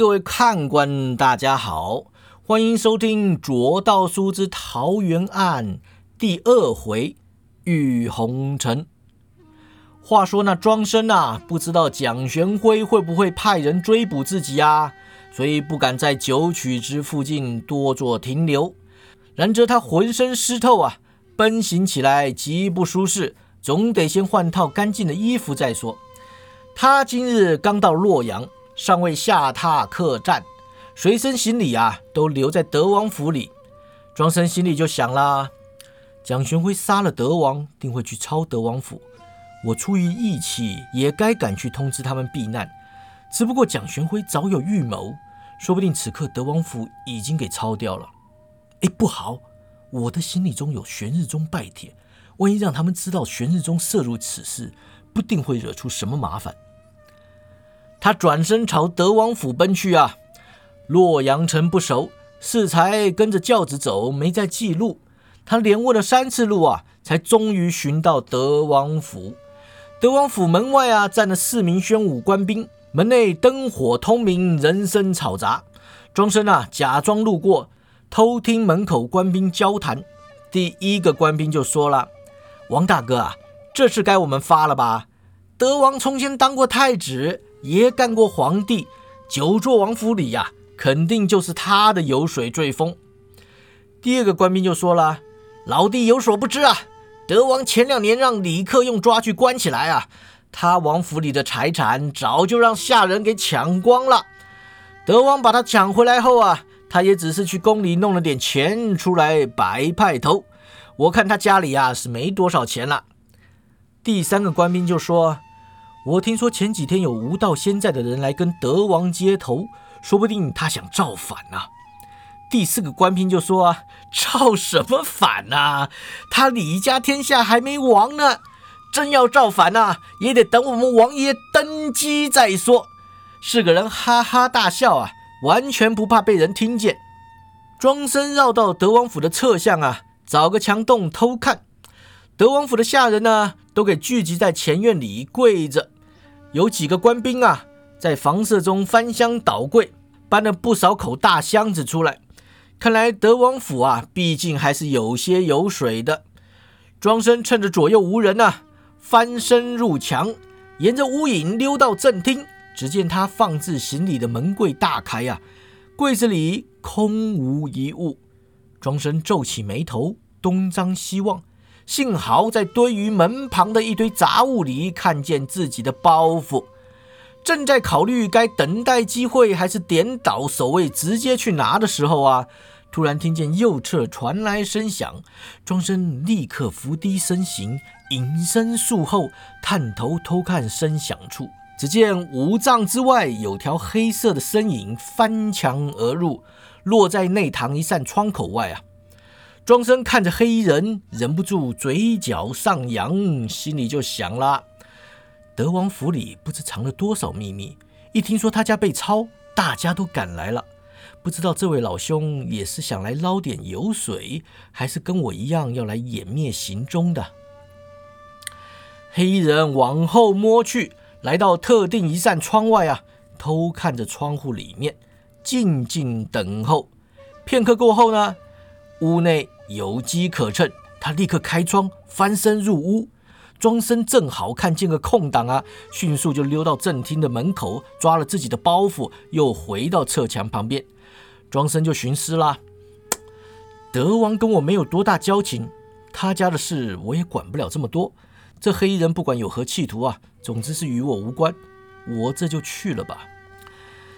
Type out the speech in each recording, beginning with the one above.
各位看官，大家好，欢迎收听《卓道书之桃园案》第二回“玉红尘”。话说那庄生啊，不知道蒋玄辉会不会派人追捕自己啊，所以不敢在九曲之附近多做停留。然则他浑身湿透啊，奔行起来极不舒适，总得先换套干净的衣服再说。他今日刚到洛阳。尚未下榻客栈，随身行李啊都留在德王府里。庄生心里就想啦：蒋玄辉杀了德王，定会去抄德王府。我出于义气，也该赶去通知他们避难。只不过蒋玄辉早有预谋，说不定此刻德王府已经给抄掉了。哎，不好！我的行李中有玄日宗拜帖，万一让他们知道玄日宗涉入此事，不定会惹出什么麻烦。他转身朝德王府奔去啊！洛阳城不熟，适才跟着轿子走，没在记录。他连问了三次路啊，才终于寻到德王府。德王府门外啊，站了四名宣武官兵，门内灯火通明，人声嘈杂。庄生啊，假装路过，偷听门口官兵交谈。第一个官兵就说了：“王大哥啊，这事该我们发了吧？德王从前当过太子。”也干过皇帝，九座王府里呀，肯定就是他的油水最丰。第二个官兵就说了：“老弟有所不知啊，德王前两年让李克用抓去关起来啊，他王府里的财产早就让下人给抢光了。德王把他抢回来后啊，他也只是去宫里弄了点钱出来摆派头。我看他家里啊是没多少钱了。”第三个官兵就说。我听说前几天有无道仙在的人来跟德王接头，说不定他想造反呐。第四个官兵就说：“啊，造什么反呐？他李家天下还没亡呢，真要造反呐，也得等我们王爷登基再说。”四个人哈哈大笑啊，完全不怕被人听见。庄生绕到德王府的侧巷啊，找个墙洞偷看。德王府的下人呢？都给聚集在前院里跪着，有几个官兵啊，在房舍中翻箱倒柜，搬了不少口大箱子出来。看来德王府啊，毕竟还是有些有水的。庄生趁着左右无人啊，翻身入墙，沿着屋影溜到正厅。只见他放置行李的门柜大开呀，柜子里空无一物。庄生皱起眉头，东张西望。幸好在堆于门旁的一堆杂物里看见自己的包袱，正在考虑该等待机会还是点倒守卫直接去拿的时候啊，突然听见右侧传来声响，庄生立刻伏低身形，隐身树后，探头偷看声响处，只见五丈之外有条黑色的身影翻墙而入，落在内堂一扇窗口外啊。庄生看着黑衣人，忍不住嘴角上扬，心里就想了：德王府里不知藏了多少秘密。一听说他家被抄，大家都赶来了。不知道这位老兄也是想来捞点油水，还是跟我一样要来湮灭行踪的？黑衣人往后摸去，来到特定一扇窗外啊，偷看着窗户里面，静静等候。片刻过后呢，屋内。有机可乘，他立刻开窗，翻身入屋。庄生正好看见个空档啊，迅速就溜到正厅的门口，抓了自己的包袱，又回到侧墙旁边。庄生就寻思啦：德王跟我没有多大交情，他家的事我也管不了这么多。这黑衣人不管有何企图啊，总之是与我无关。我这就去了吧。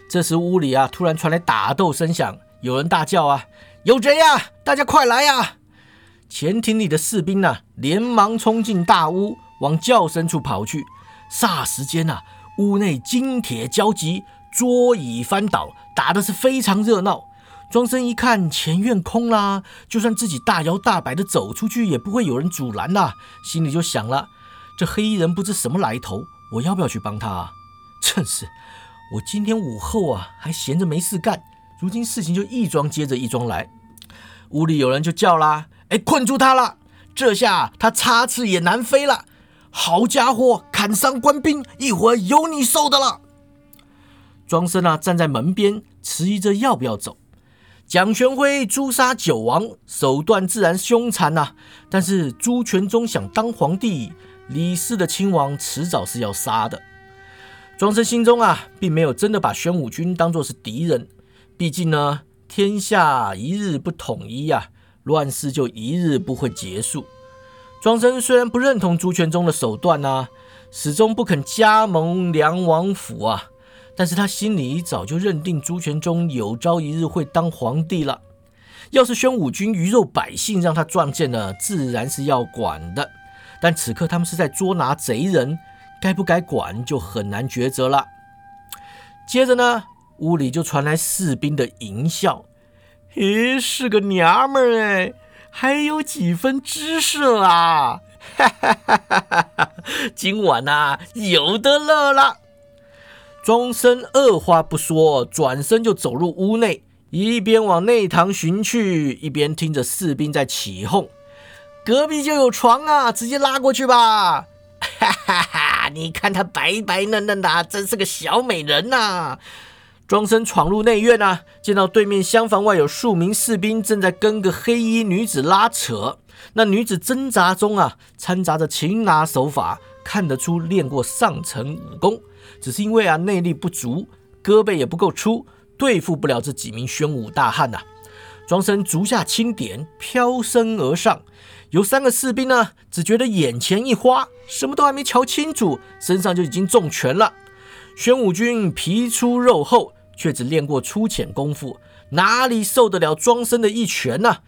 这时屋里啊，突然传来打斗声响，有人大叫啊。有贼呀！大家快来呀！前厅里的士兵呢，连忙冲进大屋，往叫声处跑去。霎时间呐，屋内金铁交集，桌椅翻倒，打的是非常热闹。庄生一看前院空啦，就算自己大摇大摆的走出去，也不会有人阻拦呐。心里就想了：这黑衣人不知什么来头，我要不要去帮他？啊？正是，我今天午后啊，还闲着没事干。如今事情就一桩接着一桩来，屋里有人就叫啦：“哎，困住他了！这下他插翅也难飞了。好家伙，砍伤官兵，一会儿有你受的了。”庄生啊站在门边，迟疑着要不要走。蒋玄辉诛杀九王，手段自然凶残呐。但是朱全忠想当皇帝，李氏的亲王迟早是要杀的。庄生心中啊，并没有真的把玄武军当作是敌人。毕竟呢，天下一日不统一呀，乱世就一日不会结束。庄生虽然不认同朱全忠的手段呐，始终不肯加盟梁王府啊。但是他心里早就认定朱全忠有朝一日会当皇帝了。要是宣武军鱼肉百姓让他撞见了，自然是要管的。但此刻他们是在捉拿贼人，该不该管就很难抉择了。接着呢，屋里就传来士兵的淫笑：“咦，是个娘们儿哎，还有几分姿色啊！哈哈哈哈哈！今晚呐，有的乐了。”庄生二话不说，转身就走入屋内，一边往内堂寻去，一边听着士兵在起哄：“隔壁就有床啊，直接拉过去吧！” 哈哈哈！你看她白白嫩嫩的，真是个小美人呐！庄生闯入内院啊，见到对面厢房外有数名士兵正在跟个黑衣女子拉扯，那女子挣扎中啊，掺杂着擒拿手法，看得出练过上乘武功。只是因为啊内力不足，胳膊也不够粗，对付不了这几名宣武大汉呐。庄生足下轻点，飘身而上，有三个士兵呢，只觉得眼前一花，什么都还没瞧清楚，身上就已经中拳了。宣武军皮粗肉厚，却只练过粗浅功夫，哪里受得了庄生的一拳呢？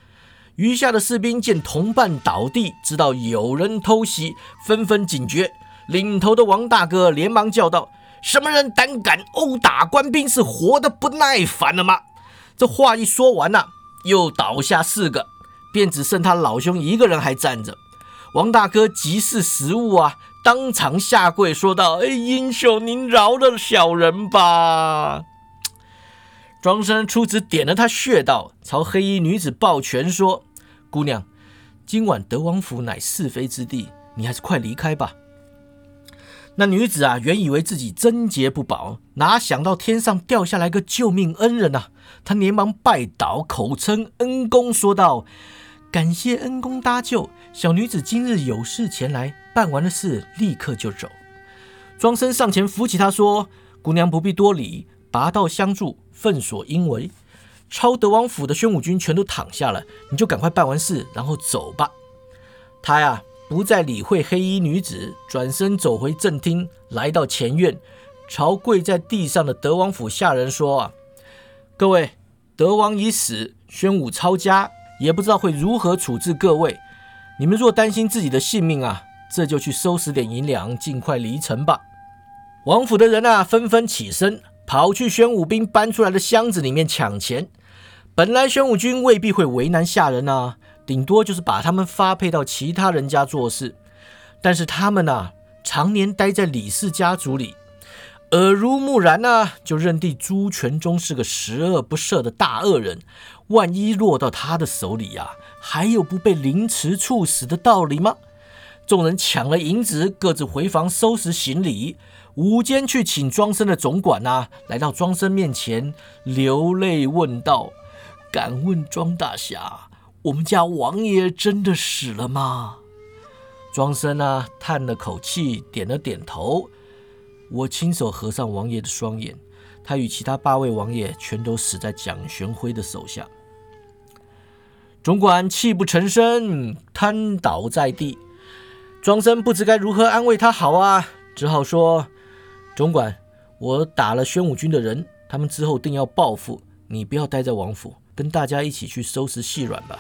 余下的士兵见同伴倒地，知道有人偷袭，纷纷警觉。领头的王大哥连忙叫道。什么人胆敢殴打官兵？是活得不耐烦了吗？这话一说完呐，又倒下四个，便只剩他老兄一个人还站着。王大哥急似食物啊，当场下跪说道：“哎，英雄，您饶了小人吧！”庄生出子点了他穴道，朝黑衣女子抱拳说：“姑娘，今晚德王府乃是非之地，你还是快离开吧。”那女子啊，原以为自己贞洁不保，哪想到天上掉下来个救命恩人呐！她连忙拜倒，口称恩公，说道：“感谢恩公搭救，小女子今日有事前来，办完了事立刻就走。”庄生上前扶起她，说：“姑娘不必多礼，拔刀相助，奋所应为。超德王府的宣武军全都躺下了，你就赶快办完事，然后走吧。”他呀。不再理会黑衣女子，转身走回正厅，来到前院，朝跪在地上的德王府下人说：“啊，各位，德王已死，宣武抄家，也不知道会如何处置各位。你们若担心自己的性命啊，这就去收拾点银两，尽快离城吧。”王府的人啊，纷纷起身，跑去宣武兵搬出来的箱子里面抢钱。本来宣武军未必会为难下人啊。顶多就是把他们发配到其他人家做事，但是他们呢，常年待在李氏家族里，耳濡目染呢，就认定朱全忠是个十恶不赦的大恶人。万一落到他的手里呀，还有不被凌迟处死的道理吗？众人抢了银子，各自回房收拾行李。午间去请庄生的总管呐，来到庄生面前，流泪问道：“敢问庄大侠？”我们家王爷真的死了吗？庄生啊，叹了口气，点了点头。我亲手合上王爷的双眼，他与其他八位王爷全都死在蒋玄辉的手下。总管泣不成声，瘫倒在地。庄生不知该如何安慰他好啊，只好说：“总管，我打了宣武军的人，他们之后定要报复，你不要待在王府，跟大家一起去收拾细软吧。”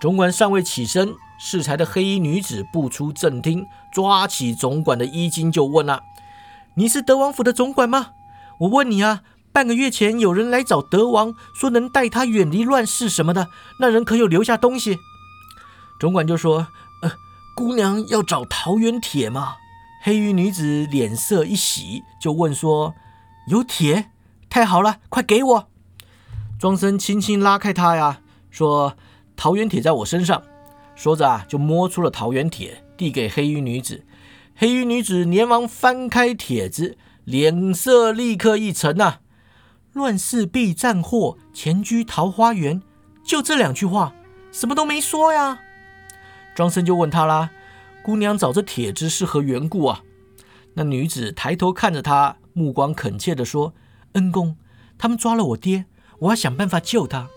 总管尚未起身，适才的黑衣女子步出正厅，抓起总管的衣襟就问了：“你是德王府的总管吗？我问你啊，半个月前有人来找德王，说能带他远离乱世什么的，那人可有留下东西？”总管就说：“呃，姑娘要找桃园帖吗？”黑衣女子脸色一喜，就问说：“有铁？太好了，快给我！”庄生轻轻拉开他呀，说。桃园铁在我身上，说着啊，就摸出了桃园铁，递给黑衣女子。黑衣女子连忙翻开帖子，脸色立刻一沉呐。乱世必战祸，前居桃花源，就这两句话，什么都没说呀。庄生就问他啦：“姑娘找这铁子是何缘故啊？”那女子抬头看着他，目光恳切地说：“恩公，他们抓了我爹，我要想办法救他。”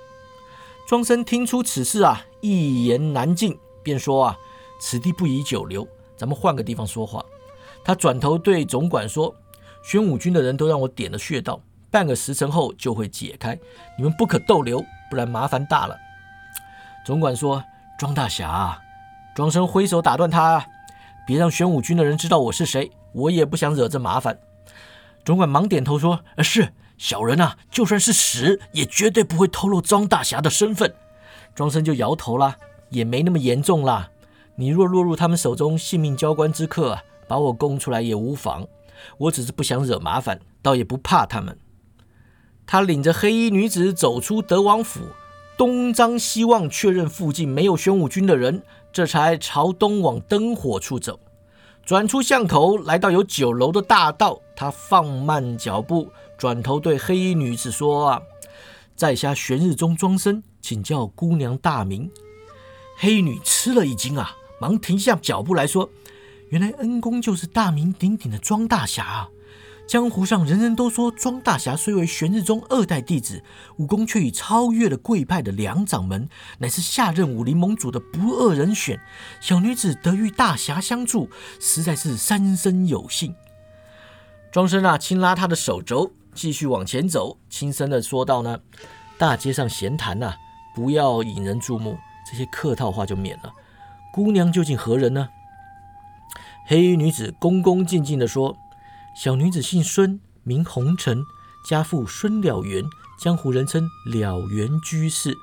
庄生听出此事啊，一言难尽，便说：“啊，此地不宜久留，咱们换个地方说话。”他转头对总管说：“玄武军的人都让我点了穴道。”半个时辰后就会解开，你们不可逗留，不然麻烦大了。总管说：“庄大侠。”庄生挥手打断他：“别让玄武军的人知道我是谁，我也不想惹这麻烦。”总管忙点头说：“是小人啊，就算是死，也绝对不会透露庄大侠的身份。”庄生就摇头啦：“也没那么严重啦。你若落入他们手中，性命交关之刻，把我供出来也无妨。我只是不想惹麻烦，倒也不怕他们。”他领着黑衣女子走出德王府，东张西望，确认附近没有玄武军的人，这才朝东往灯火处走。转出巷口，来到有酒楼的大道，他放慢脚步，转头对黑衣女子说：“啊，在下玄日中庄生，请叫姑娘大名。”黑衣女吃了一惊啊，忙停下脚步来说：“原来恩公就是大名鼎鼎的庄大侠啊！”江湖上人人都说庄大侠虽为玄日宗二代弟子，武功却已超越了贵派的两掌门，乃是下任武林盟主的不二人选。小女子得遇大侠相助，实在是三生有幸。庄生啊，轻拉他的手肘，继续往前走，轻声的说道：“呢，大街上闲谈呐，不要引人注目，这些客套话就免了。姑娘究竟何人呢？”黑衣女子恭恭敬敬的说。小女子姓孙，名红尘，家父孙了缘，江湖人称了缘居士。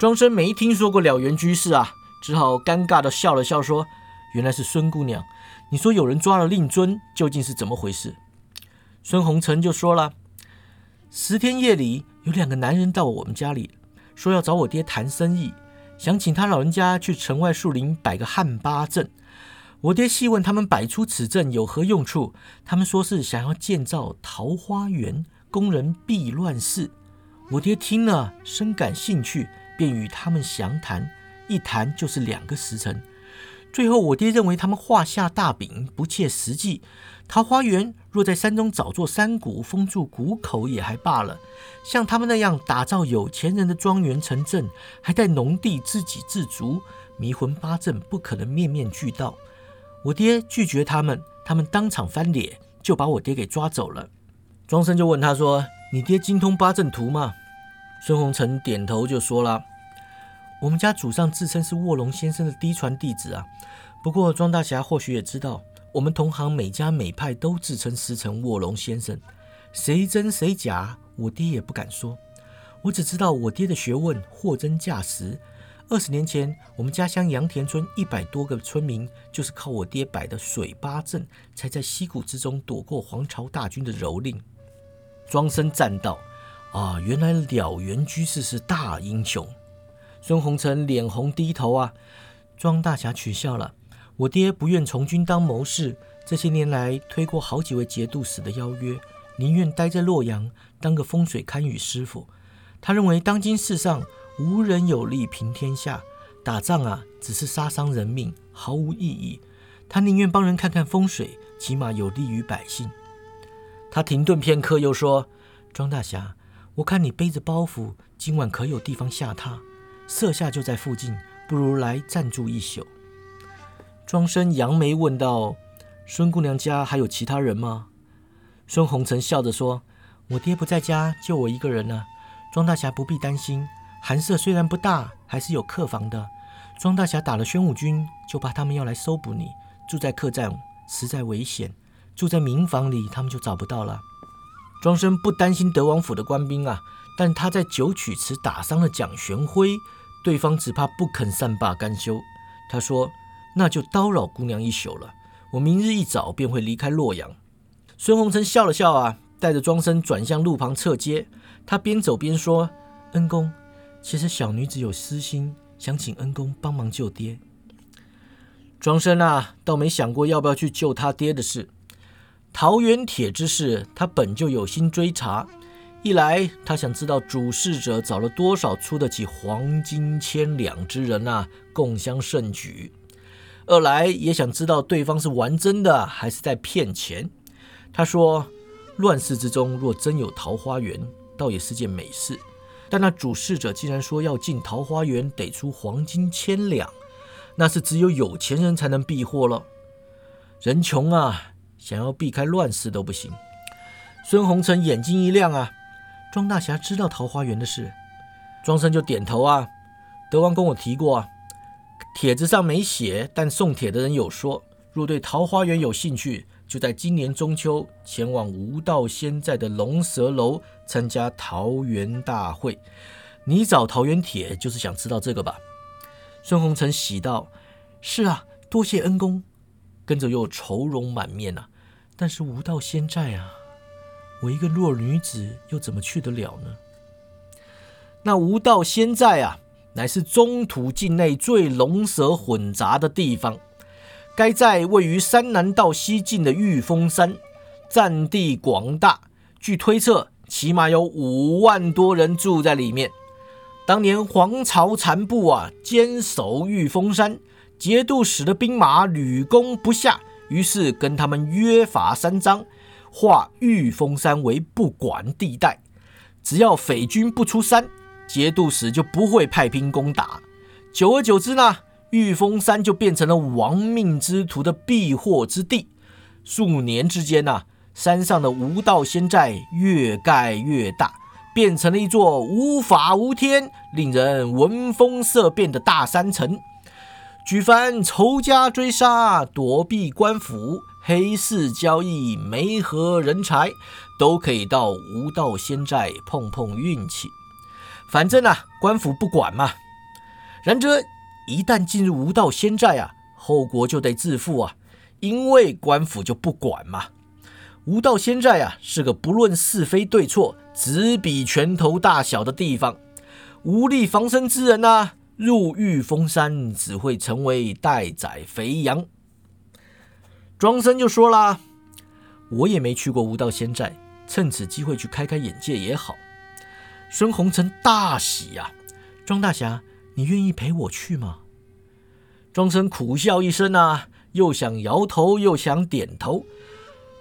庄生没听说过了缘居士啊，只好尴尬的笑了笑，说：“原来是孙姑娘。你说有人抓了令尊，究竟是怎么回事？”孙红尘就说了：“十天夜里，有两个男人到我们家里，说要找我爹谈生意，想请他老人家去城外树林摆个汉八阵。”我爹细问他们摆出此阵有何用处，他们说是想要建造桃花源，供人避乱世。我爹听了深感兴趣，便与他们详谈，一谈就是两个时辰。最后我爹认为他们画下大饼，不切实际。桃花源若在山中找座山谷封住谷口也还罢了，像他们那样打造有钱人的庄园城镇，还带农地自给自足，迷魂八阵不可能面面俱到。我爹拒绝他们，他们当场翻脸，就把我爹给抓走了。庄生就问他说：“你爹精通八阵图吗？”孙红尘点头就说了：“我们家祖上自称是卧龙先生的嫡传弟子啊。不过庄大侠或许也知道，我们同行每家每派都自称师承卧龙先生，谁真谁假，我爹也不敢说。我只知道我爹的学问货真价实。”二十年前，我们家乡杨田村一百多个村民，就是靠我爹摆的水八阵，才在溪谷之中躲过黄巢大军的蹂躏。庄生赞道：“啊，原来了缘居士是大英雄。”孙红尘脸红低头啊。庄大侠取笑了，我爹不愿从军当谋士，这些年来推过好几位节度使的邀约，宁愿待在洛阳当个风水堪舆师傅。他认为当今世上。无人有力平天下，打仗啊，只是杀伤人命，毫无意义。他宁愿帮人看看风水，起码有利于百姓。他停顿片刻，又说：“庄大侠，我看你背着包袱，今晚可有地方下榻？舍下就在附近，不如来暂住一宿。”庄生扬眉问道：“孙姑娘家还有其他人吗？”孙红尘笑着说：“我爹不在家，就我一个人呢。庄大侠不必担心。”寒舍虽然不大，还是有客房的。庄大侠打了宣武军，就怕他们要来搜捕你。住在客栈实在危险，住在民房里，他们就找不到了。庄生不担心德王府的官兵啊，但他在九曲池打伤了蒋玄辉，对方只怕不肯善罢甘休。他说：“那就叨扰姑娘一宿了，我明日一早便会离开洛阳。”孙红尘笑了笑啊，带着庄生转向路旁侧街。他边走边说：“恩公。”其实小女子有私心，想请恩公帮忙救爹。庄生啊，倒没想过要不要去救他爹的事。桃园帖之事，他本就有心追查。一来，他想知道主事者找了多少出得起黄金千两之人啊，共襄盛举；二来，也想知道对方是玩真的还是在骗钱。他说：“乱世之中，若真有桃花源，倒也是件美事。但那主事者竟然说要进桃花源得出黄金千两，那是只有有钱人才能避祸了。人穷啊，想要避开乱世都不行。”孙红尘眼睛一亮啊，庄大侠知道桃花源的事，庄生就点头啊。德王跟我提过啊，帖子上没写，但送帖的人有说，若对桃花源有兴趣。就在今年中秋，前往吴道仙在的龙蛇楼参加桃园大会。你找桃园帖，就是想知道这个吧？孙红尘喜道：“是啊，多谢恩公。”跟着又愁容满面呐。但是吴道仙寨啊，我一个弱女子又怎么去得了呢？那吴道仙寨啊，乃是中土境内最龙蛇混杂的地方。该寨位于山南道西境的玉峰山，占地广大，据推测，起码有五万多人住在里面。当年黄巢残部啊，坚守玉峰山，节度使的兵马屡攻不下，于是跟他们约法三章，划玉峰山为不管地带，只要匪军不出山，节度使就不会派兵攻打。久而久之呢？玉峰山就变成了亡命之徒的避祸之地。数年之间呐，山上的无道仙寨越盖越大，变成了一座无法无天、令人闻风色变的大山城。举凡仇家追杀、躲避官府、黑市交易、媒合人才，都可以到无道仙寨碰碰运气。反正啊，官府不管嘛。然则。一旦进入无道仙寨啊，后果就得自负啊，因为官府就不管嘛。无道仙寨啊，是个不论是非对错，只比拳头大小的地方。无力防身之人呐，入玉峰山只会成为待宰肥羊。庄生就说啦：“我也没去过无道仙寨，趁此机会去开开眼界也好。”孙红尘大喜呀，庄大侠。你愿意陪我去吗？庄生苦笑一声啊，又想摇头又想点头。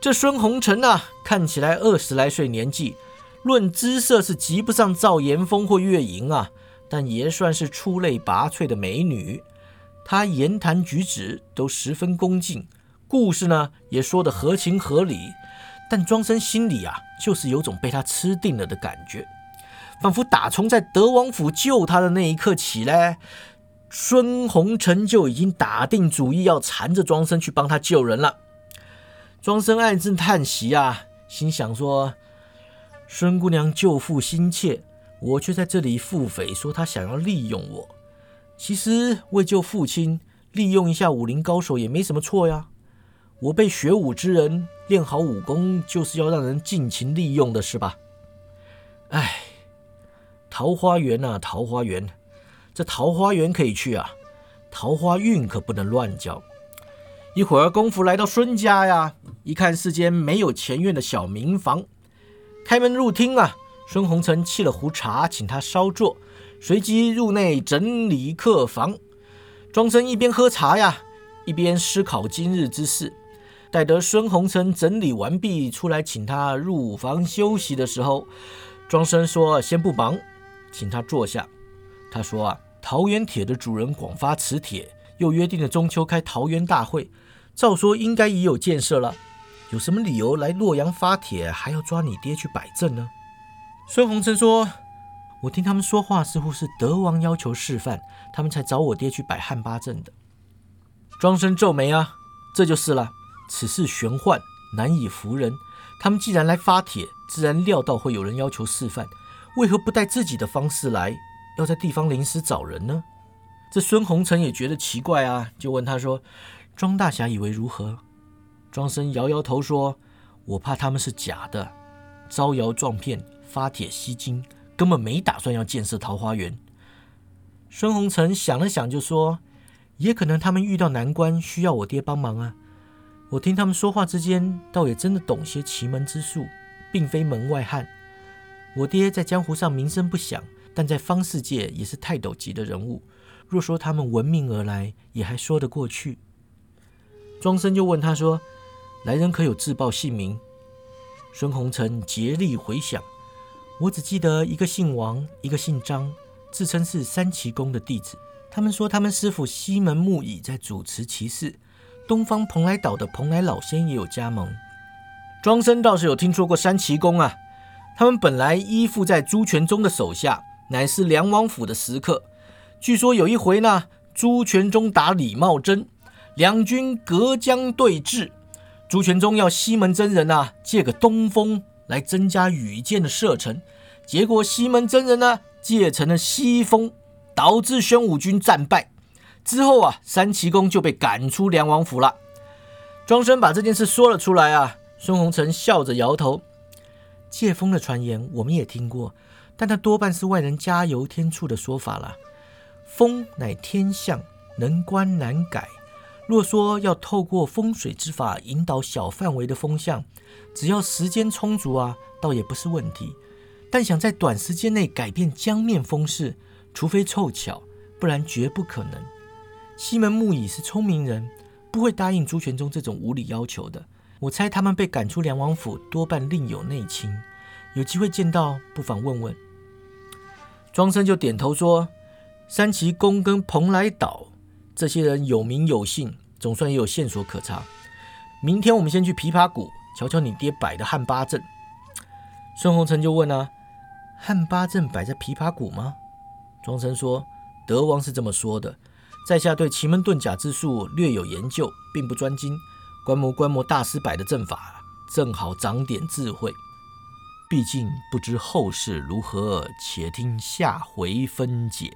这孙红尘啊，看起来二十来岁年纪，论姿色是及不上赵岩峰或月莹啊，但也算是出类拔萃的美女。她言谈举止都十分恭敬，故事呢也说得合情合理。但庄生心里啊，就是有种被她吃定了的感觉。仿佛打从在德王府救他的那一刻起来，孙红尘就已经打定主意要缠着庄生去帮他救人了。庄生暗自叹息啊，心想说：“孙姑娘救父心切，我却在这里腹诽说她想要利用我。其实为救父亲，利用一下武林高手也没什么错呀。我被学武之人练好武功，就是要让人尽情利用的，是吧？哎。”桃花源呐，桃花源，这桃花源可以去啊，桃花运可不能乱交。一会儿功夫来到孙家呀，一看是间没有前院的小民房，开门入厅啊。孙红尘沏了壶茶，请他稍坐，随即入内整理客房。庄生一边喝茶呀，一边思考今日之事。待得孙红尘整理完毕，出来请他入房休息的时候，庄生说：“先不忙。”请他坐下。他说：“啊，桃园帖的主人广发此帖，又约定了中秋开桃园大会，照说应该已有建设了。有什么理由来洛阳发帖，还要抓你爹去摆阵呢？”孙宏生说：“我听他们说话，似乎是德王要求示范，他们才找我爹去摆汉八阵的。”庄生皱眉啊，这就是了。此事玄幻，难以服人。他们既然来发帖，自然料到会有人要求示范。为何不带自己的方式来？要在地方临时找人呢？这孙红尘也觉得奇怪啊，就问他说：“庄大侠以为如何？”庄生摇摇头说：“我怕他们是假的，招摇撞骗，发帖吸金，根本没打算要建设桃花源。”孙红尘想了想，就说：“也可能他们遇到难关，需要我爹帮忙啊。我听他们说话之间，倒也真的懂些奇门之术，并非门外汉。我爹在江湖上名声不响，但在方世界也是泰斗级的人物。若说他们闻名而来，也还说得过去。庄生就问他说：“来人可有自报姓名？”孙红尘竭力回想，我只记得一个姓王，一个姓张，自称是三奇宫的弟子。他们说他们师傅西门木乙在主持其事，东方蓬莱岛的蓬莱老仙也有加盟。庄生倒是有听说过三奇宫啊，他们本来依附在朱全忠的手下，乃是梁王府的食客。据说有一回呢，朱全忠打李茂贞，两军隔江对峙。朱全忠要西门真人啊借个东风来增加羽箭的射程，结果西门真人呢借成了西风，导致宣武军战败。之后啊，三奇公就被赶出梁王府了。庄生把这件事说了出来啊，孙红尘笑着摇头。借风的传言我们也听过，但它多半是外人加油添醋的说法了。风乃天象，能观难改。若说要透过风水之法引导小范围的风向，只要时间充足啊，倒也不是问题。但想在短时间内改变江面风势，除非凑巧，不然绝不可能。西门木乙是聪明人，不会答应朱全忠这种无理要求的。我猜他们被赶出梁王府，多半另有内情。有机会见到，不妨问问。庄生就点头说。三奇宫跟蓬莱岛这些人有名有姓，总算也有线索可查。明天我们先去琵琶谷瞧瞧你爹摆的汉八阵。孙红尘就问啊：“汉八阵摆在琵琶谷吗？”庄生说：“德王是这么说的，在下对奇门遁甲之术略有研究，并不专精。观摩观摩大师摆的阵法，正好长点智慧。毕竟不知后事如何，且听下回分解。”